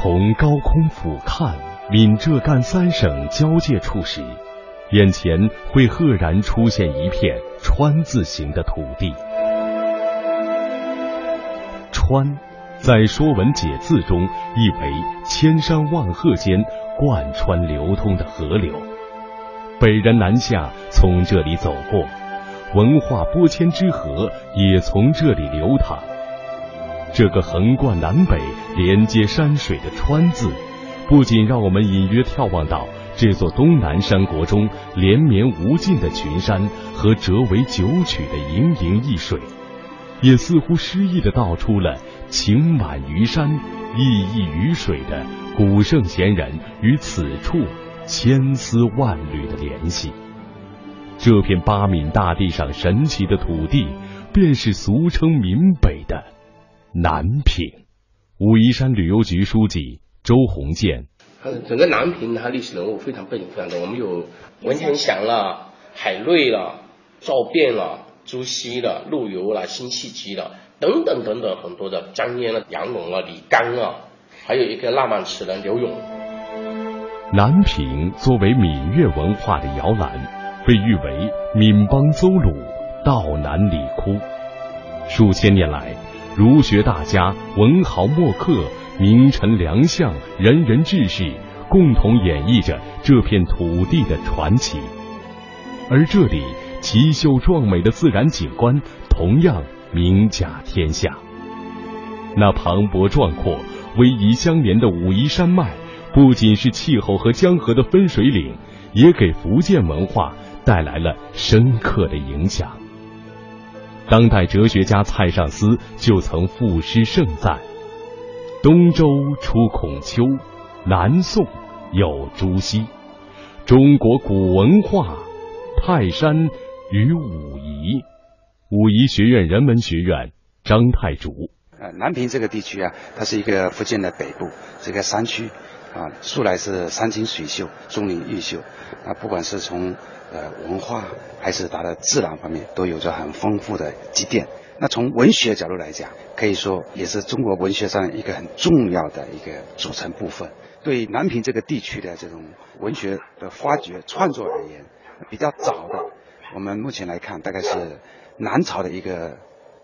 从高空俯瞰闽浙赣三省交界处时，眼前会赫然出现一片川字形的土地。川，在《说文解字》中意为千山万壑间贯穿流通的河流，北人南下从这里走过，文化波迁之河也从这里流淌。这个横贯南北、连接山水的“川”字，不仅让我们隐约眺望到这座东南山国中连绵无尽的群山和折为九曲的盈盈一水，也似乎诗意的道出了情满于山、意溢于水的古圣贤人与此处千丝万缕的联系。这片八闽大地上神奇的土地，便是俗称闽北的。南平，武夷山旅游局书记周鸿建。整个南平它历史人物非常背景非常多，我们有文天祥了、海瑞了、赵卞了、朱熹了、陆游了、辛弃疾了等等等等很多的张嫣了、杨龙了、李纲了，还有一个浪漫词人刘永。南平作为闽粤文化的摇篮，被誉为闽邦邹鲁、道南李窟，数千年来。儒学大家、文豪墨客、名臣良相、仁人志士，共同演绎着这片土地的传奇。而这里奇秀壮美的自然景观，同样名甲天下。那磅礴壮阔、逶迤相连的武夷山脉，不仅是气候和江河的分水岭，也给福建文化带来了深刻的影响。当代哲学家蔡尚思就曾赋诗盛赞：“东周出孔丘，南宋有朱熹，中国古文化泰山与武夷。”武夷学院人文学院张太祖。呃，南平这个地区啊，它是一个福建的北部，这个山区，啊，素来是山清水秀、钟灵毓秀，啊，不管是从呃，文化还是它的自然方面都有着很丰富的积淀。那从文学角度来讲，可以说也是中国文学上一个很重要的一个组成部分。对南平这个地区的这种文学的发掘创作而言，比较早的，我们目前来看，大概是南朝的一个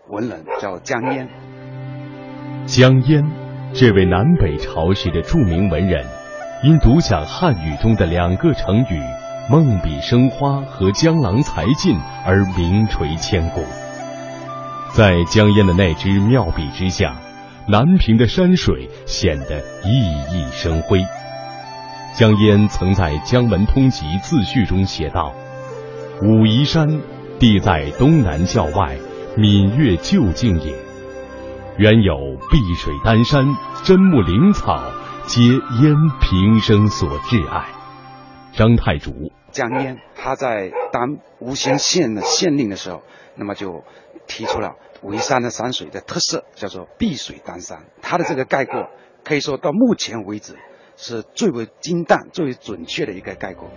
文人叫江淹。江淹，这位南北朝时的著名文人，因独享汉语中的两个成语。梦笔生花和江郎才尽而名垂千古。在江淹的那支妙笔之下，南平的山水显得熠熠生辉。江淹曾在《江文通集自序》中写道：“武夷山地在东南郊外，闽粤旧境也。原有碧水丹山、真木灵草，皆淹平生所挚爱。”张太祖江淹他在当吴兴县的县令的时候，那么就提出了武夷山的山水的特色，叫做碧水丹山。他的这个概括，可以说到目前为止是最为精淡、最为准确的一个概括。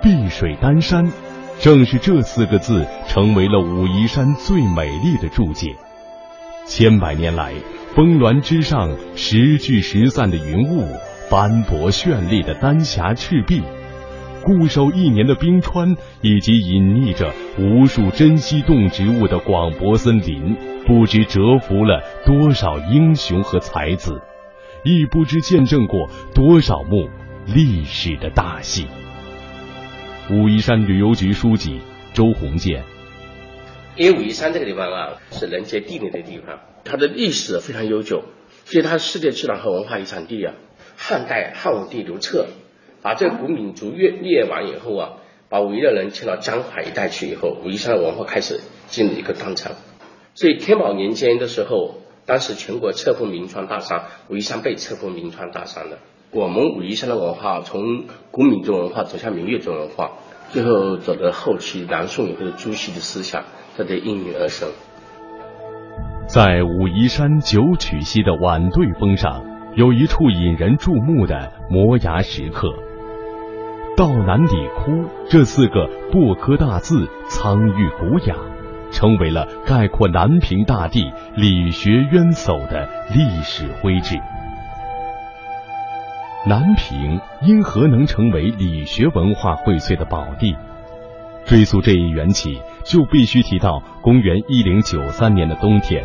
碧水丹山，正是这四个字成为了武夷山最美丽的注解。千百年来，峰峦之上时聚时散的云雾，斑驳绚丽的丹霞赤壁。固守一年的冰川，以及隐匿着无数珍稀动植物的广博森林，不知折服了多少英雄和才子，亦不知见证过多少幕历史的大戏。武夷山旅游局书记周鸿建，因为武夷山这个地方啊，是人杰地灵的地方，它的历史非常悠久，所以它世界自然和文化遗产地啊。汉代汉武帝刘彻。把这个古闽族灭灭完以后啊，把武夷的人迁到江淮一带去以后，武夷山的文化开始进入一个断层。所以天宝年间的时候，当时全国册封名川大山，武夷山被册封名川大山的。我们武夷山的文化从古闽族文化走向闽越族文化，最后走到后期南宋以后的朱熹的思想，这得应运而生。在武夷山九曲溪的晚对峰上，有一处引人注目的摩崖石刻。道南里窟这四个不科大字苍郁古雅，成为了概括南平大地理学渊薮的历史徽志。南平因何能成为理学文化荟萃的宝地？追溯这一缘起，就必须提到公元一零九三年的冬天，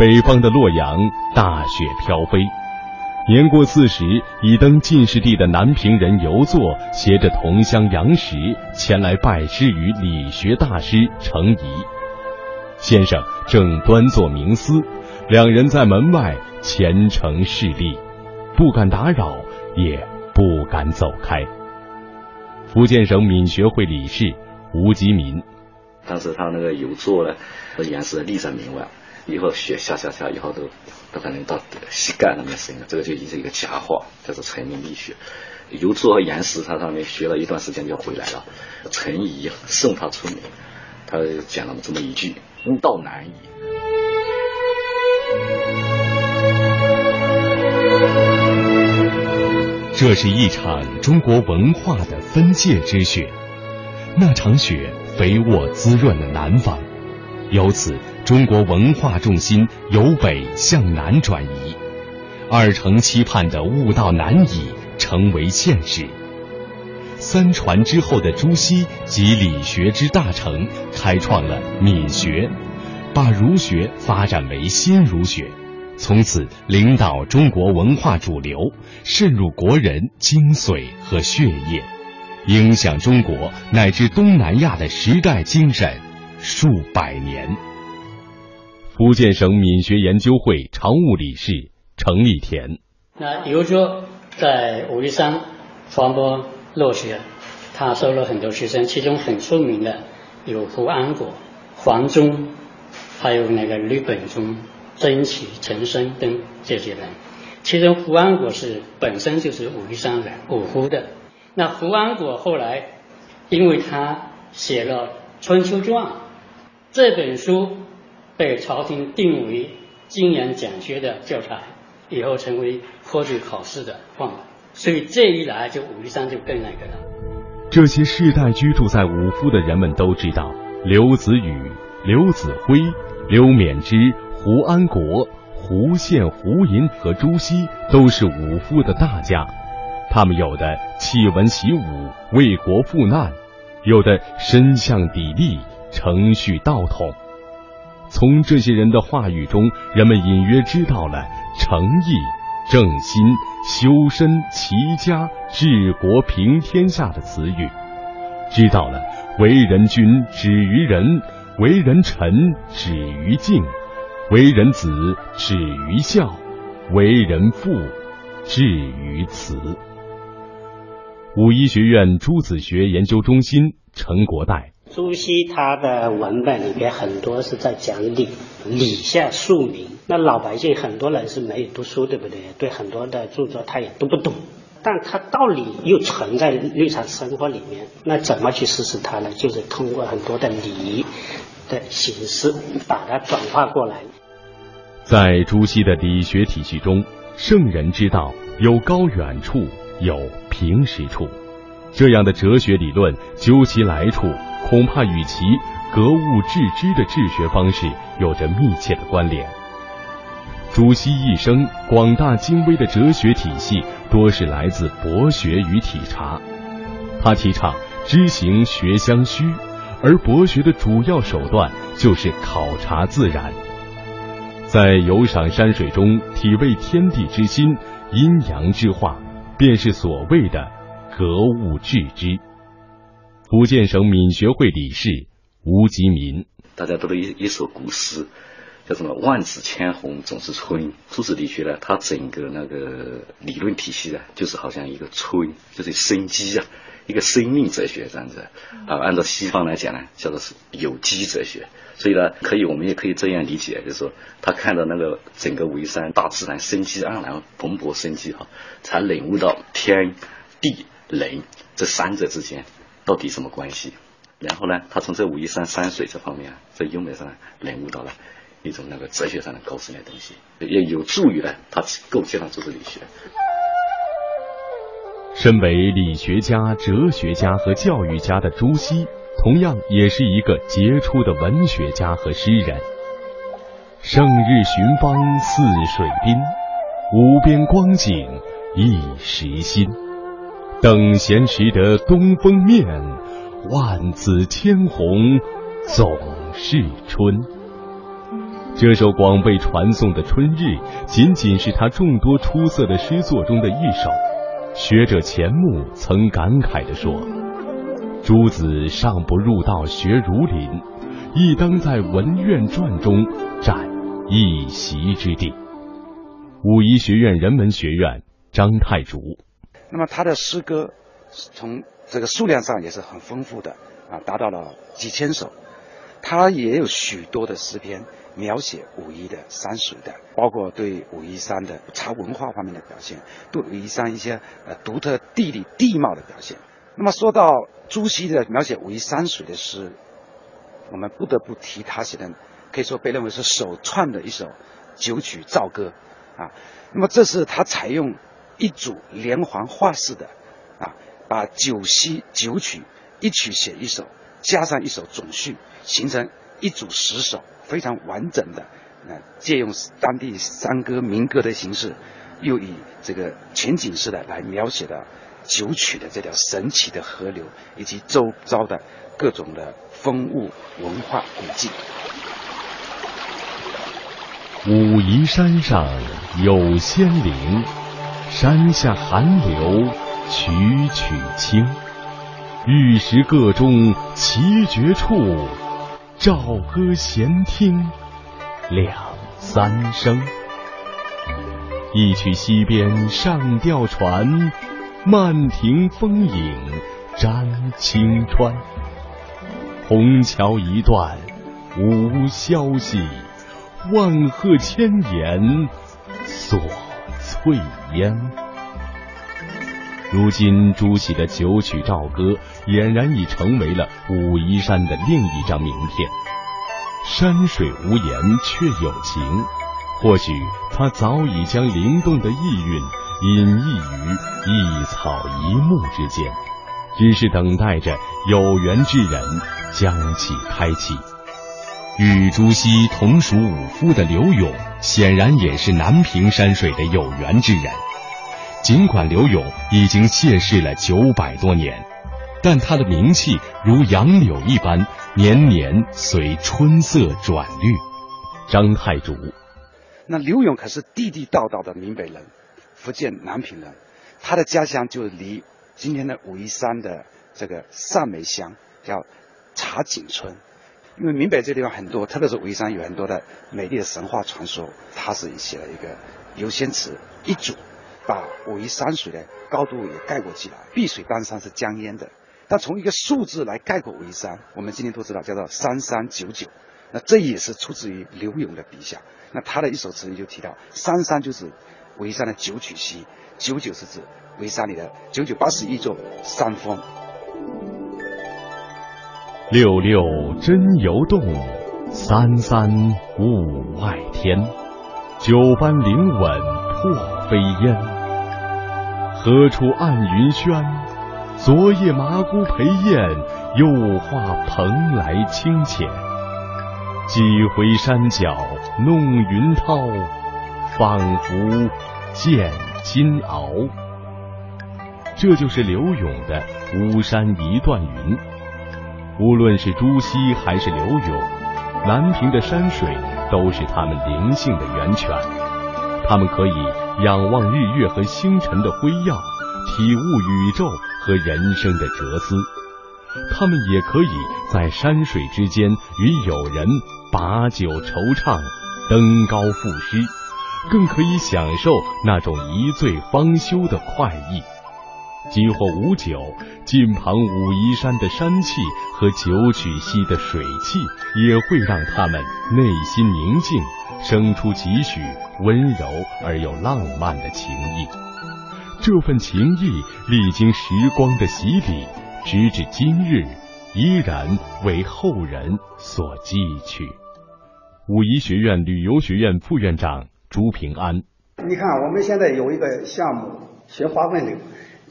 北方的洛阳大雪飘飞。年过四十已登进士第的南平人游作，携着同乡杨时前来拜师于理学大师程颐。先生正端坐冥思，两人在门外虔诚侍立，不敢打扰，也不敢走开。福建省闽学会理事吴吉民，当时他那个游作呢，岩石立在门外。以后雪下下下，以后都都可能到膝盖那么深了，这个就已经是一个假话，叫做成名立学。游做和岩石，他上面学了一段时间就回来了。陈颐送他出门，他讲了这么一句：“吾道难矣。”这是一场中国文化的分界之雪，那场雪肥沃滋润了南方，由此。中国文化重心由北向南转移，二程期盼的悟道难以成为现实。三传之后的朱熹及理学之大成，开创了闽学，把儒学发展为新儒学，从此领导中国文化主流，渗入国人精髓和血液，影响中国乃至东南亚的时代精神数百年。福建省闽学研究会常务理事程立田。那比如说在武夷山传播落学，他收了很多学生，其中很出名的有胡安国、黄忠，还有那个吕本中、曾启、陈升等这些人。其中胡安国是本身就是武夷山人，五湖的。那胡安国后来，因为他写了《春秋传》这本书。被朝廷定为经研讲学的教材，以后成为科举考试的范本，所以这一来就武夷山就更那个了。这些世代居住在武夫的人们都知道，刘子宇、刘子辉、刘勉之、胡安国、胡宪、胡寅和朱熹都是武夫的大家，他们有的弃文习武，为国赴难；有的身向砥砺，承续道统。从这些人的话语中，人们隐约知道了诚意、正心、修身、齐家、治国、平天下的词语，知道了为人君止于仁，为人臣止于敬，为人子止于孝，为人父止于慈。武医学院朱子学研究中心陈国代。朱熹他的文本里边很多是在讲理，理下庶民。那老百姓很多人是没有读书，对不对？对很多的著作他也读不懂，但他道理又存在日常生活里面。那怎么去实施它呢？就是通过很多的礼的形式把它转化过来。在朱熹的理学体系中，圣人之道有高远处，有平实处。这样的哲学理论，究其来处。恐怕与其格物致知的治学方式有着密切的关联。朱熹一生广大精微的哲学体系，多是来自博学与体察。他提倡知行学相虚，而博学的主要手段就是考察自然，在游赏山水中体味天地之心、阴阳之化，便是所谓的格物致知。福建省闽学会理事吴吉民，大家读了一一首古诗，叫什么“万紫千红总是春”。朱子理学呢，它整个那个理论体系呢，就是好像一个春，就是生机啊，一个生命哲学这样子啊。按照西方来讲呢，叫做是有机哲学。所以呢，可以我们也可以这样理解，就是说他看到那个整个围山大自然生机盎然、蓬勃生机哈，才领悟到天地人这三者之间。到底什么关系？然后呢，他从这武夷山山水这方面，在优美上领悟到了一种那个哲学上的高深的东西，也有助于呢他构建了这个理学。身为理学家、哲学家和教育家的朱熹，同样也是一个杰出的文学家和诗人。胜日寻芳泗水滨，无边光景一时新。等闲识得东风面，万紫千红总是春。这首广被传颂的《春日》，仅仅是他众多出色的诗作中的一首。学者钱穆曾感慨地说：“诸子尚不入道学儒林，亦当在文苑传中占一席之地。”武夷学院人文学院张太竹。那么他的诗歌从这个数量上也是很丰富的啊，达到了几千首。他也有许多的诗篇描写武夷的山水的，包括对武夷山的茶文化方面的表现，对武夷山一些呃独特地理地貌的表现。那么说到朱熹的描写武夷山水的诗，我们不得不提他写的，可以说被认为是首创的一首九曲棹歌啊。那么这是他采用。一组连环画式的，啊，把九溪九曲一曲写一首，加上一首总序，形成一组十首非常完整的，那，借用当地山歌民歌的形式，又以这个全景式的来描写的九曲的这条神奇的河流以及周遭的各种的风物文化古迹。武夷山上有仙灵。山下寒流曲曲清，玉石各中奇绝处，棹歌闲听两三声。一曲溪边上吊船，漫庭风影沾青川。虹桥一段无消息，万壑千岩锁。翠烟。如今朱熹的九曲棹歌俨然已成为了武夷山的另一张名片。山水无言却有情，或许他早已将灵动的意蕴隐逸于一草一木之间，只是等待着有缘之人将其开启。与朱熹同属武夫的刘永，显然也是南屏山水的有缘之人。尽管刘永已经谢世了九百多年，但他的名气如杨柳一般，年年随春色转绿。张太祖，那刘永可是地地道道的闽北人，福建南平人，他的家乡就离今天的武夷山的这个上梅乡，叫茶井村。因为闽北这地方很多，特别是武夷山有很多的美丽的神话传说，他是写了一个游仙词一组，把武夷山水的高度也概括起来。碧水丹山是江淹的，但从一个数字来概括武夷山，我们今天都知道叫做三三九九，那这也是出自于刘永的笔下。那他的一首词里就提到，三三就是武夷山的九曲溪，九九是指武夷山里的九九八十一座山峰。六六真游动，三三雾外天。九班灵稳破飞烟，何处暗云轩？昨夜麻姑陪宴，又画蓬莱清浅。几回山脚弄云涛，仿佛见金鳌。这就是柳永的《巫山一段云》。无论是朱熹还是柳永，南屏的山水都是他们灵性的源泉。他们可以仰望日月和星辰的辉耀，体悟宇宙和人生的哲思；他们也可以在山水之间与友人把酒惆怅，登高赋诗，更可以享受那种一醉方休的快意。即或无酒，近旁武夷山的山气和九曲溪的水气，也会让他们内心宁静，生出几许温柔而又浪漫的情意。这份情意历经时光的洗礼，直至今日，依然为后人所记取。武夷学院旅游学院副院长朱平安，你看，我们现在有一个项目学花问柳。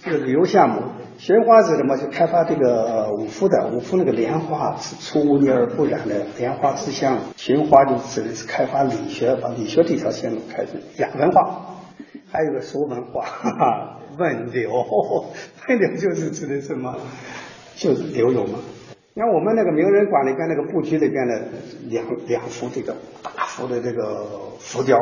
这个旅游项目，寻花是什么？就开发这个五福的五福那个莲花是出污泥而不染的莲花之乡。寻花就指的是开发理学，把理学这条线路开始亚文化。还有个俗文化，哈哈，问柳，问柳就是指的什么？就是柳永嘛。你看我们那个名人馆里边那个布局里边的两两幅这个大幅的这个浮雕，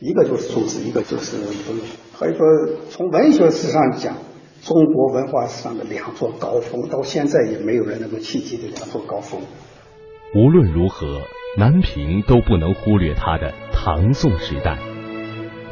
一个就是朱子，一个就是柳永。可以说从文学史上讲，中国文化史上的两座高峰，到现在也没有人能够企及的两座高峰。无论如何，南平都不能忽略它的唐宋时代。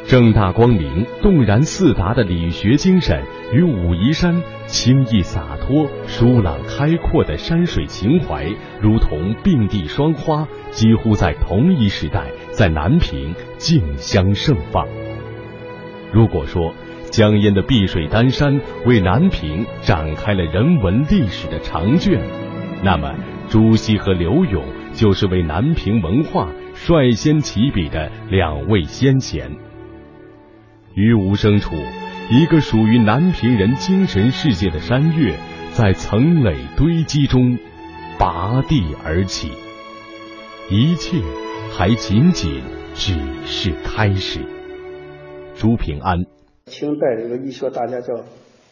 正大光明、动然四达的理学精神与武夷山清逸洒脱、舒朗开阔的山水情怀，如同并蒂双花，几乎在同一时代在南平竞相盛放。如果说江淹的碧水丹山为南平展开了人文历史的长卷，那么朱熹和柳永就是为南平文化率先起笔的两位先贤。于无声处，一个属于南平人精神世界的山岳，在层垒堆积中拔地而起。一切还仅仅只是开始。朱平安，清代的一个医学大家叫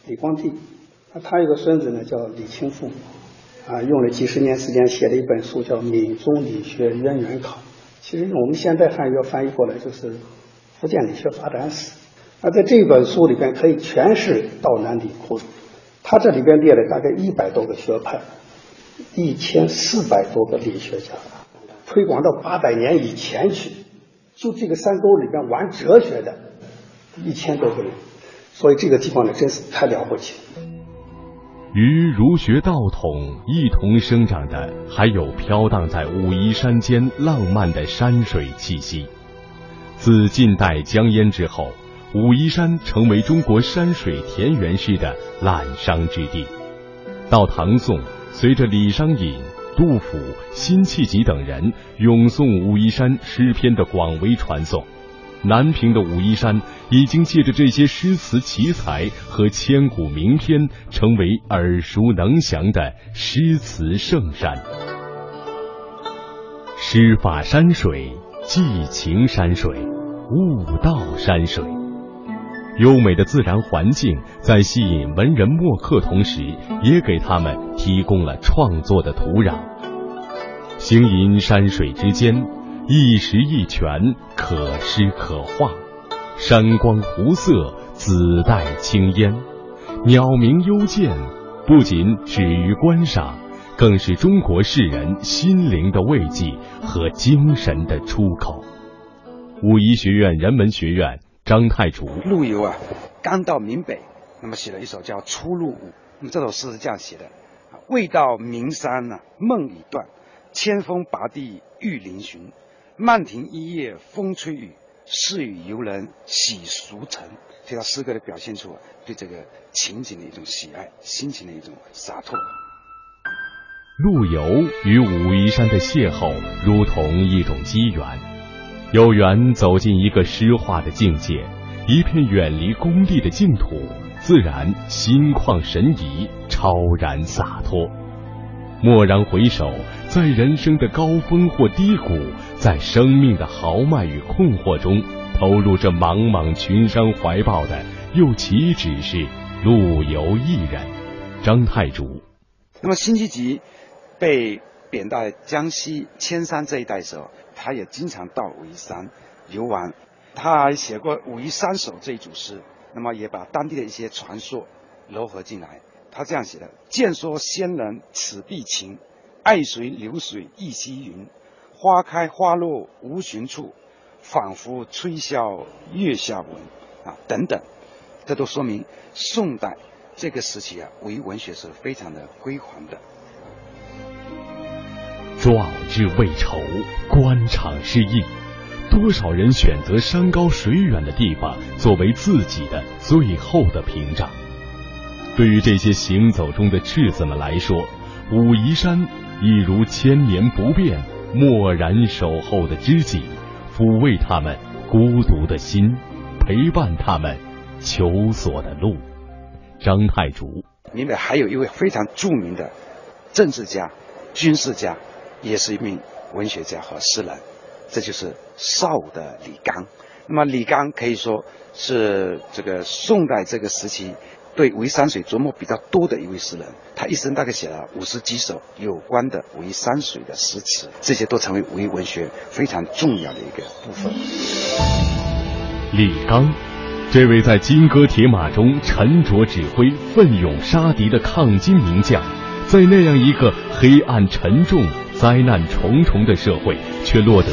李光地，他有个孙子呢叫李清富，啊，用了几十年时间写了一本书叫《闽中理学渊源考》，其实我们现代汉语要翻译过来就是福建理学发展史。那在这本书里边可以全是道南理库，他这里边列了大概一百多个学派，一千四百多个理学家，推广到八百年以前去，就这个山沟里边玩哲学的，一千多个人，所以这个地方呢真是太了不起。与儒学道统一同生长的，还有飘荡在武夷山间浪漫的山水气息。自近代江淹之后。武夷山成为中国山水田园诗的滥觞之地。到唐宋，随着李商隐、杜甫、辛弃疾等人咏诵武夷山诗篇的广为传颂，南平的武夷山已经借着这些诗词奇才和千古名篇，成为耳熟能详的诗词圣山。诗法山水，寄情山水，悟道山水。优美的自然环境在吸引文人墨客同时，也给他们提供了创作的土壤。行吟山水之间，一石一泉，可诗可画。山光湖色，紫带青烟，鸟鸣幽涧，不仅止于观赏，更是中国世人心灵的慰藉和精神的出口。武夷学院人文学院。张太祖陆游啊，刚到闽北，那么写了一首叫《出入伍》。那么这首诗是这样写的：未到名山呢，梦已断；千峰拔地欲嶙峋。漫庭一夜风吹雨，是与游人喜俗尘。这条诗歌的表现出对这个情景的一种喜爱，心情的一种洒脱。陆游与武夷山的邂逅，如同一种机缘。有缘走进一个诗画的境界，一片远离功利的净土，自然心旷神怡，超然洒脱。蓦然回首，在人生的高峰或低谷，在生命的豪迈与困惑中，投入这茫茫群山怀抱的，又岂止是陆游一人？张太祖。那么辛弃疾被贬到江西铅山这一带时候。他也经常到武夷山游玩，他还写过《武夷山首》这一组诗，那么也把当地的一些传说糅合进来。他这样写的：“见说仙人此必情，爱随流水一溪云。花开花落无寻处，仿佛吹箫月下闻。”啊，等等，这都说明宋代这个时期啊，武夷文学是非常的辉煌的。壮志未酬，官场失意，多少人选择山高水远的地方作为自己的最后的屏障？对于这些行走中的赤子们来说，武夷山一如千年不变、默然守候的知己，抚慰他们孤独的心，陪伴他们求索的路。张太祖，明北还有一位非常著名的政治家、军事家。也是一名文学家和诗人，这就是邵武的李纲。那么李纲可以说是这个宋代这个时期对武夷山水琢磨比较多的一位诗人，他一生大概写了五十几首有关的武夷山水的诗词，这些都成为武夷文学非常重要的一个部分。李纲，这位在金戈铁马中沉着指挥、奋勇杀敌的抗金名将，在那样一个黑暗沉重、灾难重重的社会，却落得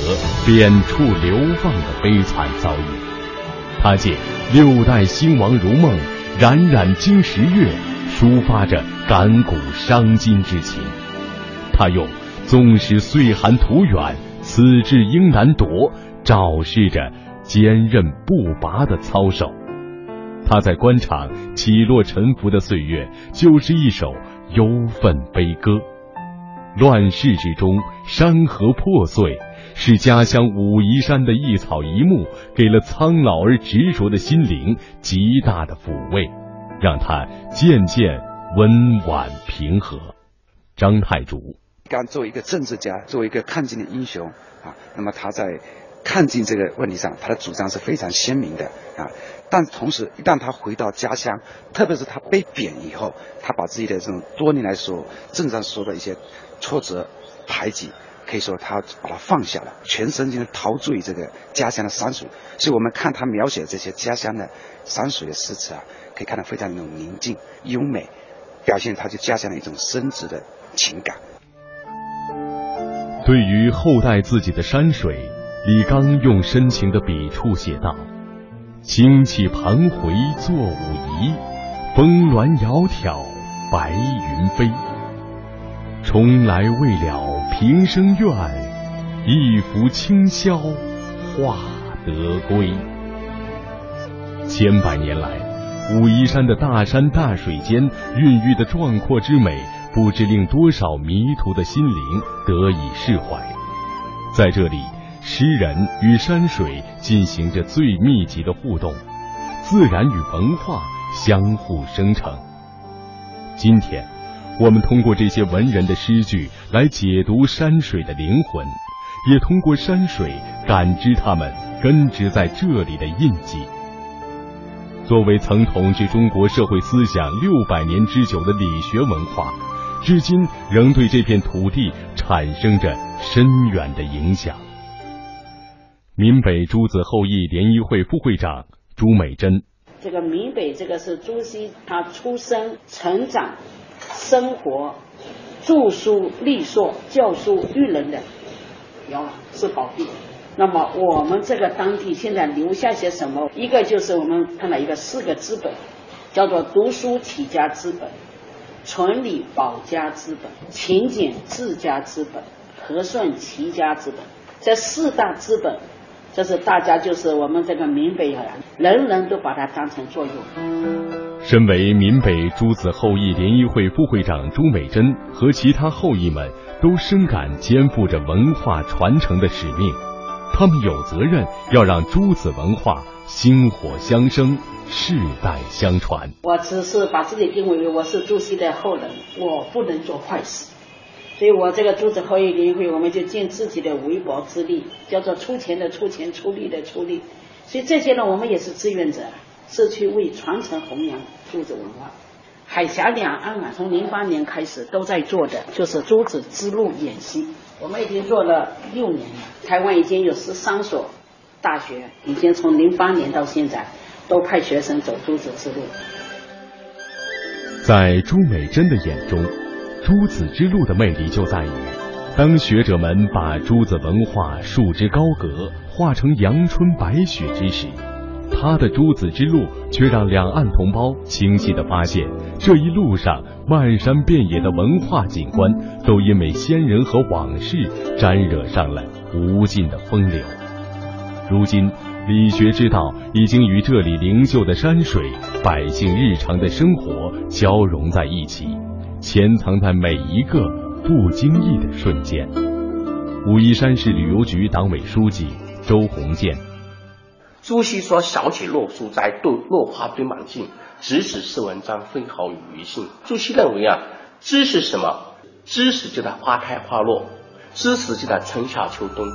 贬黜流放的悲惨遭遇。他借六代兴亡如梦，冉冉经十月，抒发着感古伤今之情。他用纵使岁寒途远，此志应难夺，昭示着坚韧不拔的操守。他在官场起落沉浮的岁月，就是一首忧愤悲歌。乱世之中，山河破碎，是家乡武夷山的一草一木，给了苍老而执着的心灵极大的抚慰，让他渐渐温婉平和。张太祖，刚作为一个政治家，作为一个抗金的英雄啊，那么他在抗金这个问题上，他的主张是非常鲜明的啊。但同时，一旦他回到家乡，特别是他被贬以后，他把自己的这种多年来所政上说的一些。挫折、排挤，可以说他把它放下了，全身就是陶醉这个家乡的山水。所以我们看他描写这些家乡的山水的诗词啊，可以看到非常那种宁静、优美，表现他对家乡的一种深挚的情感。对于后代自己的山水，李纲用深情的笔触写道：“清气盘回作武夷，峰峦窈窕白云飞。”重来未了平生愿，一拂清霄化得归。千百年来，武夷山的大山大水间孕育的壮阔之美，不知令多少迷途的心灵得以释怀。在这里，诗人与山水进行着最密集的互动，自然与文化相互生成。今天。我们通过这些文人的诗句来解读山水的灵魂，也通过山水感知他们根植在这里的印记。作为曾统治中国社会思想六百年之久的理学文化，至今仍对这片土地产生着深远的影响。闽北诸子后裔联谊会副会长朱美珍，这个闽北这个是朱熹他出生成长。生活、著书立说、教书育人的摇篮是宝地。那么我们这个当地现在留下些什么？一个就是我们看到一个四个资本，叫做读书起家资本、存理保家资本、勤俭治家资本、和顺齐家资本。这四大资本，这是大家就是我们这个闽北人，人人都把它当成作用。身为闽北朱子后裔联谊会副会长朱美珍和其他后裔们都深感肩负着文化传承的使命，他们有责任要让朱子文化薪火相生，世代相传。我只是把自己定位为我是朱熹的后人，我不能做坏事，所以我这个朱子后裔联谊会，我们就尽自己的微薄之力，叫做出钱的出钱，出力的出力，所以这些呢，我们也是志愿者。是去为传承弘扬诸子文化。海峡两岸啊，从零八年开始都在做的就是珠子之路演习，我们已经做了六年了。台湾已经有十三所大学，已经从零八年到现在都派学生走珠子之路。在朱美珍的眼中，朱子之路的魅力就在于，当学者们把朱子文化束之高阁，化成阳春白雪之时。他的诸子之路，却让两岸同胞清晰地发现，这一路上漫山遍野的文化景观，都因为先人和往事沾惹上了无尽的风流。如今，理学之道已经与这里灵秀的山水、百姓日常的生活交融在一起，潜藏在每一个不经意的瞬间。武夷山市旅游局党委书记周鸿建。朱熹说：“小起落书斋，对落花堆满径，直指是文章，分毫与余性。”朱熹认为啊，知识什么？知识就在花开花落，知识就在春夏秋冬，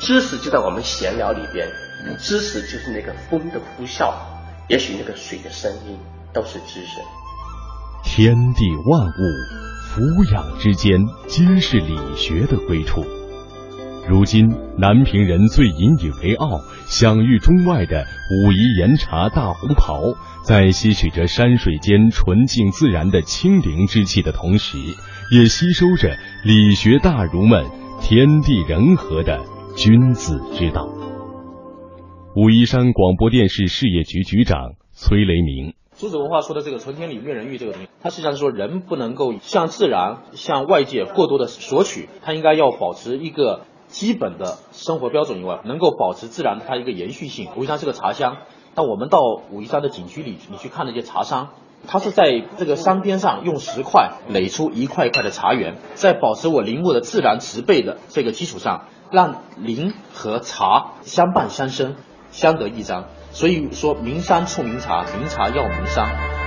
知识就在我们闲聊里边，知识就是那个风的呼啸，也许那个水的声音都是知识。天地万物，俯仰之间，皆是理学的归处。如今，南平人最引以为傲、享誉中外的武夷岩茶大红袍，在吸取着山水间纯净自然的清灵之气的同时，也吸收着理学大儒们天地人和的君子之道。武夷山广播电视事业局局长崔雷鸣。朱子文化说的这个“存天理，灭人欲”这个东西，它实际上是说人不能够向自然、向外界过多的索取，他应该要保持一个。基本的生活标准以外，能够保持自然的它一个延续性。武夷山是个茶乡，那我们到武夷山的景区里，你去看那些茶商，他是在这个山边上用石块垒出一块一块的茶园，在保持我林木的自然植被的这个基础上，让林和茶相伴相生，相得益彰。所以说，名山出名茶，名茶要名山。